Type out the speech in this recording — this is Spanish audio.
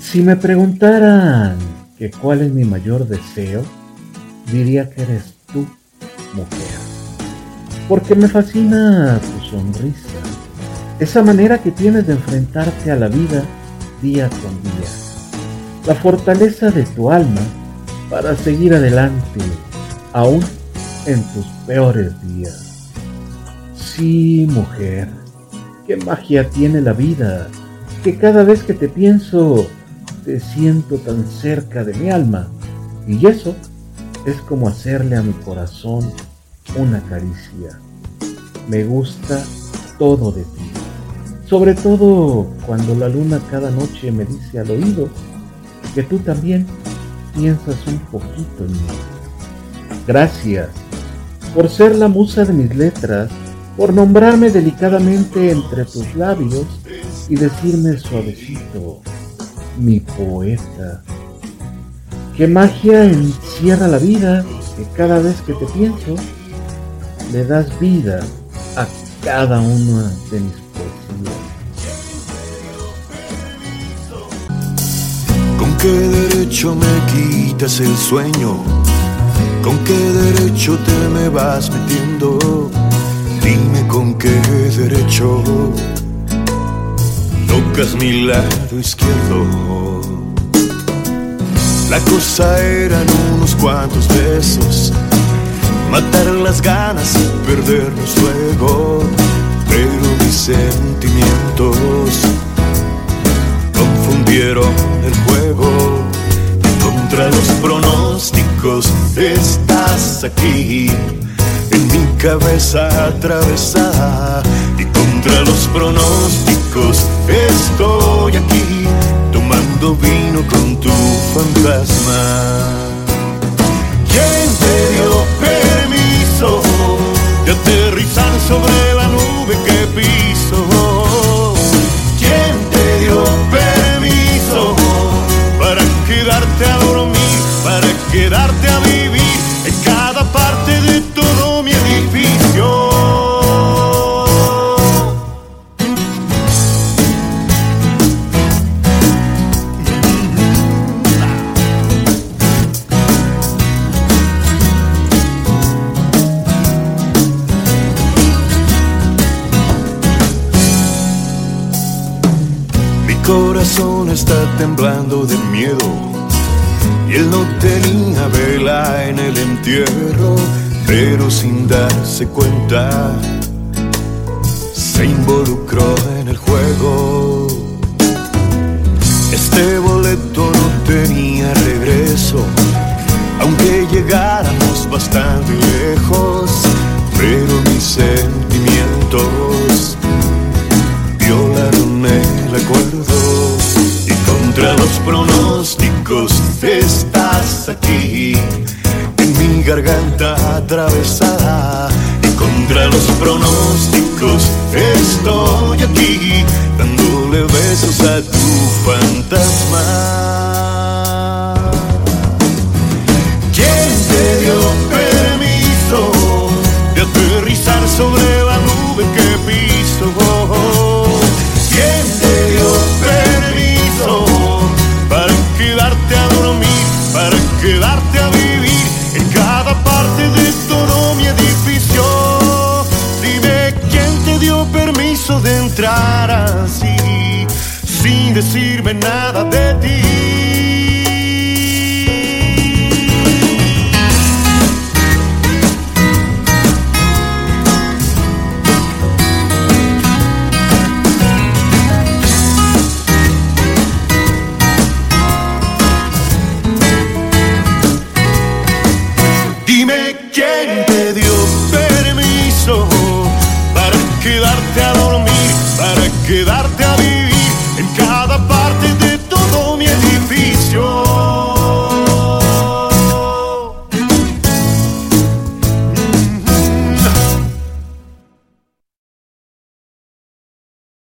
Si me preguntaran que cuál es mi mayor deseo, diría que eres tú, mujer. Porque me fascina tu sonrisa, esa manera que tienes de enfrentarte a la vida día con día, la fortaleza de tu alma para seguir adelante, aún en tus peores días. Sí, mujer, qué magia tiene la vida, que cada vez que te pienso, te siento tan cerca de mi alma, y eso es como hacerle a mi corazón una caricia. Me gusta todo de ti, sobre todo cuando la luna cada noche me dice al oído que tú también piensas un poquito en mí. Gracias por ser la musa de mis letras, por nombrarme delicadamente entre tus labios y decirme suavecito, mi poeta. Qué magia encierra la vida que cada vez que te pienso, le das vida a cada una de mis poesías. ¿Con qué derecho me quitas el sueño? ¿Con qué derecho te me vas metiendo? Dime con qué derecho tocas mi lado izquierdo. La cosa eran unos cuantos besos, matar las ganas y perdernos luego, pero mis sentimientos confundieron el juego. Contra los pronósticos estás aquí, en mi cabeza atravesada, y contra los pronósticos estoy aquí, tomando vino con tu fantasma. ¿Quién te dio permiso de aterrizar sobre la nube que piso? Corazón está temblando de miedo y él no tenía vela en el entierro, pero sin darse cuenta se involucró en el juego. Este boleto no tenía regreso, aunque llegáramos contra los pronósticos estás aquí. En mi garganta atravesada. Y contra los pronósticos estoy aquí. Dándole besos a tu fantasma. Decirme nada de ti. Dime quién te dio permiso para quedarte a dormir, para quedarte